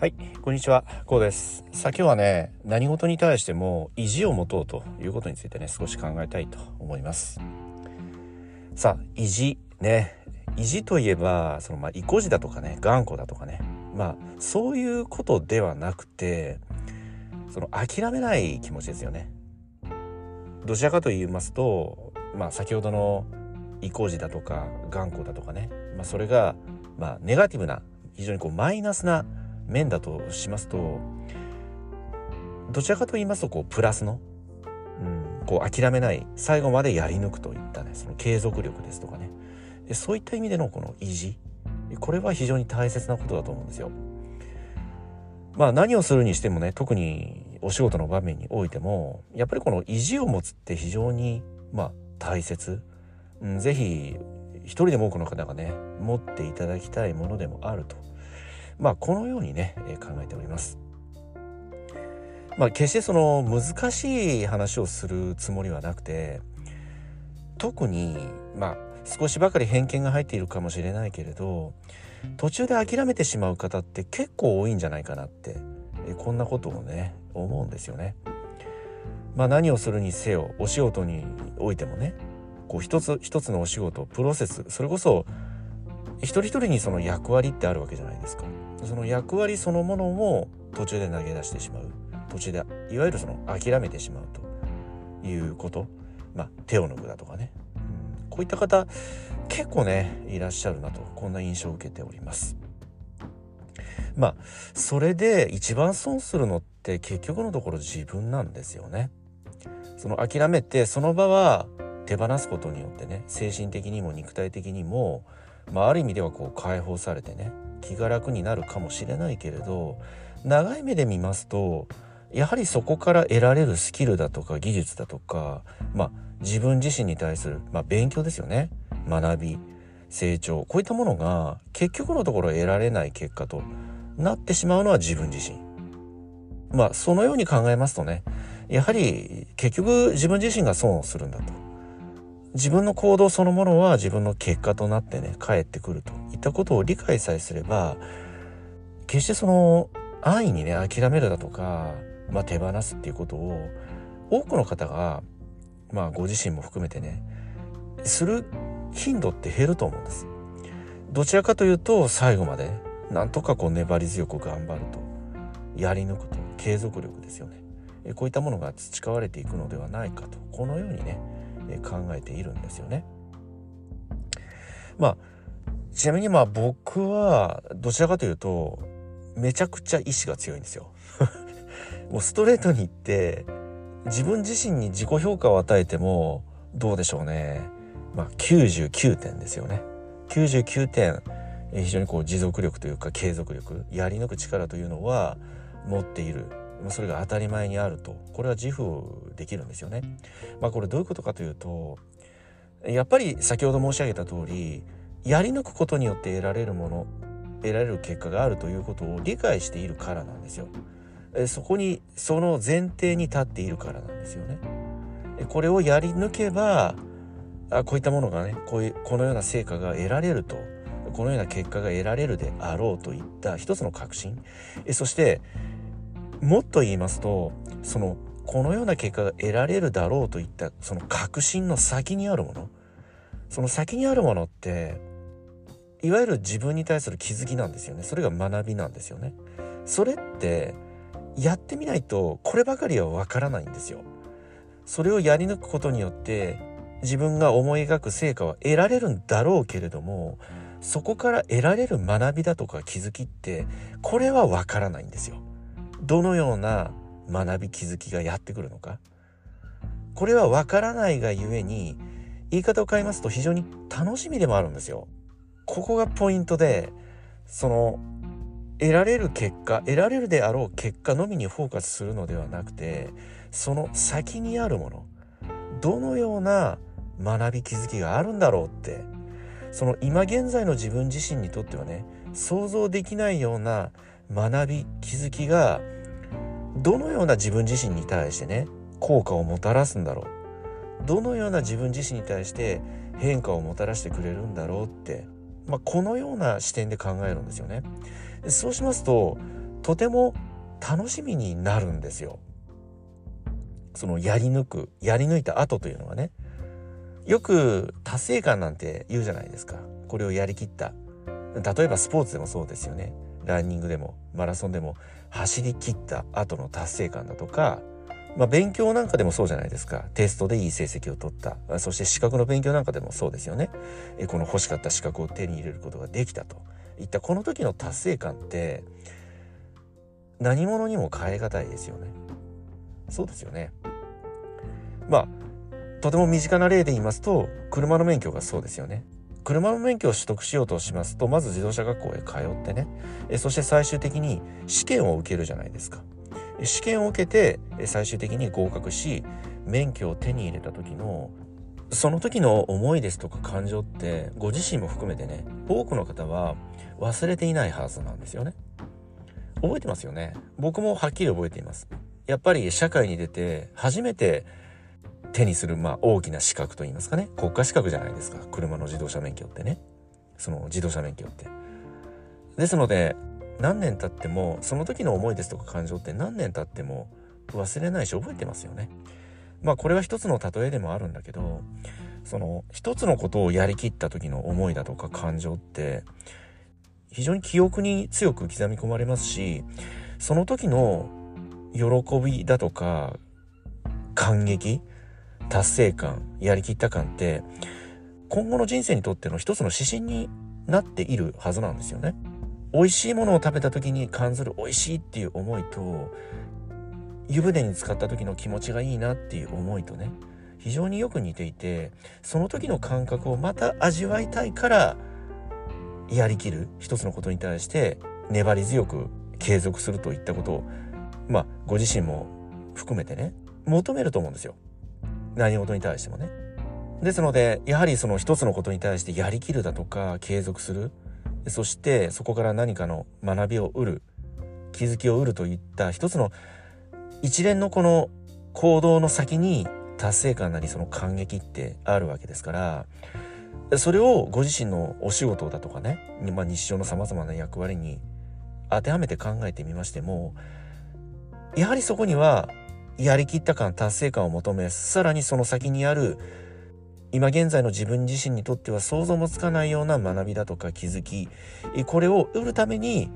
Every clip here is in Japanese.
はい、こんにちは、こうです。さあ今日はね、何事に対しても意地を持とうということについてね、少し考えたいと思います。さあ、意地ね、意地といえば、そのまあ意固地だとかね、頑固だとかね、まあそういうことではなくて、その諦めない気持ちですよね。どちらかと言いますと、まあ先ほどの意固地だとか頑固だとかね、まあそれがまあネガティブな非常にこうマイナスな面だとしますとどちらかと言いますとこうプラスの、うん、こう諦めない最後までやり抜くといったねその継続力ですとかね。そういった意味でのこの意地これは非常に大切なことだと思うんですよ。まあ何をするにしてもね特にお仕事の場面においてもやっぱりこの意地を持つって非常にまあ大切、うん、ぜひ一人でも多くの方がね持っていただきたいものでもあると。まあこのようにね、え考えております。まあ決してその難しい話をするつもりはなくて特にまあ少しばかり偏見が入っているかもしれないけれど途中で諦めてしまう方って結構多いんじゃないかなってえこんなことをね思うんですよね。まあ何をするにせよお仕事においてもねこう一つ一つのお仕事プロセスそれこそ一人一人にその役割ってあるわけじゃないですか。その役割そのものも途中で投げ出してしまう。途中でいわゆるその諦めてしまうということ。まあ手を抜くだとかね、うん、こういった方結構ねいらっしゃるなと。こんな印象を受けております。まあそれで一番損するのって結局のところ自分なんですよね。その諦めてその場は手放すことによってね精神的にも肉体的にもまあ、ある意味ではこう解放されてね気が楽になるかもしれないけれど長い目で見ますとやはりそこから得られるスキルだとか技術だとか、まあ、自分自身に対する、まあ、勉強ですよね学び成長こういったものが結局のところ得られない結果となってしまうのは自分自身。まあそのように考えますとねやはり結局自分自身が損をするんだと。自分の行動そのものは自分の結果となってね返ってくるといったことを理解さえすれば決してその安易にね諦めるだとか、まあ、手放すっていうことを多くの方がまあご自身も含めてねする頻度って減ると思うんです。どちらかというと最後までなんとかこう粘り強く頑張ると。やり抜くと。継続力ですよね。こういったものが培われていくのではないかと。このようにね考えているんですよね。まあちなみにまあ僕はどちらかというとめちゃくちゃ意志が強いんですよ。もうストレートに言って自分自身に自己評価を与えてもどうでしょうね。まあ99点ですよね。99点非常にこう持続力というか継続力やり抜く力というのは持っているそれが当たり前にあるとこれは自負できるんですよね。まあこれどういうことかというとやっぱり先ほど申し上げた通りやり抜くことによって得られるもの得られる結果があるということを理解しているからなんですよ。そこにその前提に立っているからなんですよね。これをやり抜けばあこういったものがねこういうこのような成果が得られるとこのような結果が得られるであろうといった一つの確信そしてもっと言いますとそのこのような結果が得られるだろうといったその確信の先にあるもの。その先にあるものっていわゆる自分に対する気づきなんですよね。それが学びなんですよね。それってやってみないとこればかりはわからないんですよ。それをやり抜くことによって自分が思い描く成果は得られるんだろうけれどもそこから得られる学びだとか気づきってこれはわからないんですよ。どのような学び気づきがやってくるのか？これはわからないがゆえに言い方を変えますと非常に楽しみでもあるんですよ。ここがポイントでその得られる結果得られるであろう結果のみにフォーカスするのではなくてその先にあるものどのような学び気づきがあるんだろうってその今現在の自分自身にとってはね想像できないような学び気づきがどのような自分自身に対してね効果をもたらすんだろう。どのような自分自身に対して変化をもたらしてくれるんだろうって、まあ、このような視点で考えるんですよね。そうしますととても楽しみになるんですよ。そのやり抜くやり抜いた後というのはね。よく達成感なんて言うじゃないですか。これをやりきった。例えばスポーツでもそうですよね。ランニングでもマラソンでも走り切った後の達成感だとかまあ、勉強なんかでもそうじゃないですか。テストでいい成績を取った。そして資格の勉強なんかでもそうですよね。えこの欲しかった資格を手に入れることができたと。いったこの時の達成感って何者にも変え難いですよね。そうですよね。まあとても身近な例で言いますと車の免許がそうですよね。車の免許を取得しようとしますとまず自動車学校へ通ってね。えそして最終的に試験を受けるじゃないですか。試験を受けて最終的に合格し免許を手に入れた時のその時の思いですとか感情ってご自身も含めてね多くの方は忘れていないはずなんですよね。覚えてますよね。僕もはっきり覚えています。やっぱり社会に出て初めて手にするまあ大きな資格といいますかね。国家資格じゃないですか。車の自動車免許ってね。その自動車免許って。ですので何年経ってもその時の思いですとか感情って何年経っても忘れないし覚えてますよね。まあこれは一つの例えでもあるんだけどその一つのことをやりきった時の思いだとか感情って非常に記憶に強く刻み込まれますしその時の喜びだとか感激達成感やりきった感って今後の人生にとっての一つの指針になっているはずなんですよね。美味しいものを食べた時に感じる美味しいっていう思いと湯船に浸かった時の気持ちがいいなっていう思いとね非常によく似ていてその時の感覚をまた味わいたいからやりきる一つのことに対して粘り強く継続するといったことをまあご自身も含めてね求めると思うんですよ何事に対してもね。ですのでやはりその一つのことに対してやりきるだとか継続する。そしてそこから何かの学びを得る。気づきを得るといった一つの一連のこの行動の先に達成感なりその感激ってあるわけですからそれをご自身のお仕事だとかね、まあ、日常のさまざまな役割に当てはめて考えてみましてもやはりそこにはやりきった感達成感を求めさらにその先にある今現在の自分自身にとっては想像もつかないような学びだとか気づきこれを得るために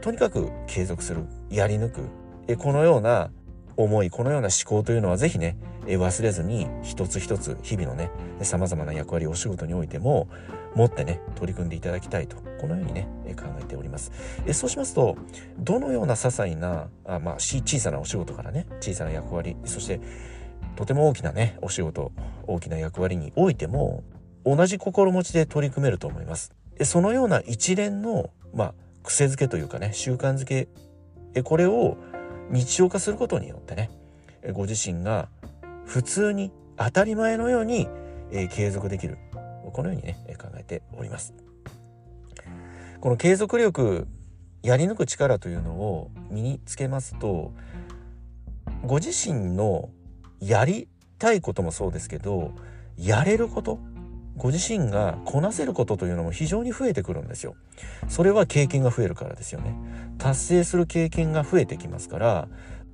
とにかく継続する。やり抜く。このような思いこのような思考というのは是非ね忘れずに一つ一つ日々のねさまざまな役割お仕事においても持ってね取り組んでいただきたいとこのようにね考えております。えそうしますとどのような些細なあ、まあ、小さなお仕事からね小さな役割そしてとても大きなねお仕事大きな役割においても同じ心持ちで取り組めると思います。そのような一連のまあ癖づけというかね習慣づけこれを日常化することによってねご自身が普通に当たり前のように、えー、継続できる。このようにね考えております。この継続力やり抜く力というのを身につけますとご自身のやりたいこともそうですけどやれることご自身がこなせることというのも非常に増えてくるんですよ。それは経験が増えるからですよね。達成する経験が増えてきますから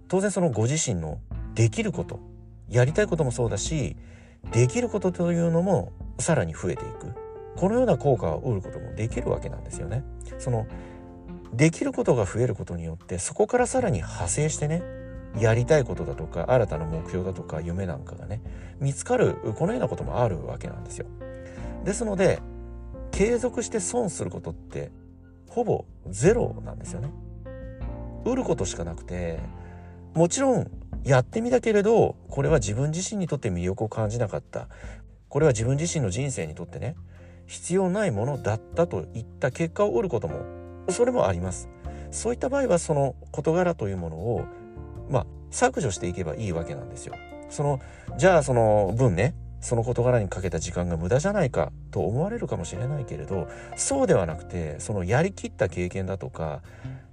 当然そのご自身のできることやりたいこともそうだしできることというのもさらに増えていくこのような効果を得ることもできるわけなんですよね。そのできることが増えることによってそこからさらに派生してねやりたいことだとか新たな目標だとか夢なんかがね見つかるこのようなこともあるわけなんですよ。ですので継続して損することってほぼゼロなんですよね。売ることしかなくてもちろんやってみたけれどこれは自分自身にとって魅力を感じなかったこれは自分自身の人生にとってね必要ないものだったといった結果を得ることもそれもあります。そういった場合はその事柄というものをまあ削除していけばいいわけなんですよ。そのじゃあその分ねその事柄にかけた時間が無駄じゃないかと思われるかもしれないけれどそうではなくてそのやりきった経験だとか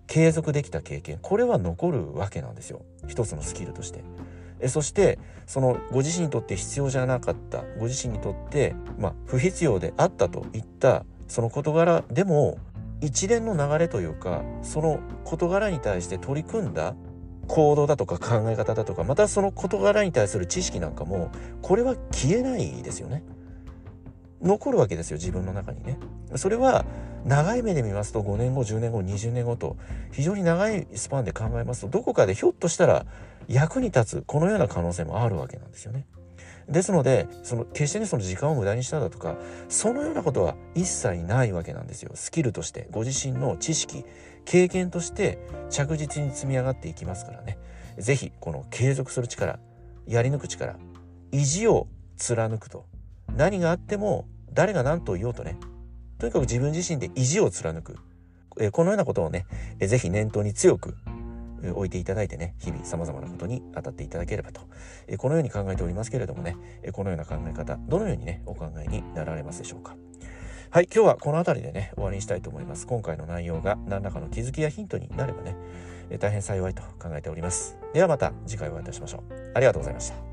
継続できた経験これは残るわけなんですよ一つのスキルとして。えそしてそのご自身にとって必要じゃなかったご自身にとって、まあ、不必要であったといったその事柄でも一連の流れというかその事柄に対して取り組んだ行動だとか考え方だとかまたその事柄に対する知識なんかもこれは消えないですよね。残るわけですよ自分の中にね。それは長い目で見ますと5年後10年後20年後と非常に長いスパンで考えますとどこかでひょっとしたら役に立つこのような可能性もあるわけなんですよね。ですのでその決してねその時間を無駄にしただとかそのようなことは一切ないわけなんですよ。スキルとしてご自身の知識経験として着実に積み上がっていきますからね。是非この継続する力やり抜く力意地を貫くと。何があっても誰が何と言おうとねとにかく自分自身で意地を貫く、えこのようなことをね、えー、ぜひ念頭に強く置いていただいてね日々さまざまなことに当たっていただければと、えこのように考えておりますけれどもね、えこのような考え方どのようにねお考えになられますでしょうか。はい今日はこの辺りでね終わりにしたいと思います。今回の内容が何らかの気づきやヒントになればね大変幸いと考えております。ではまた次回お会いいたしましょう。ありがとうございました。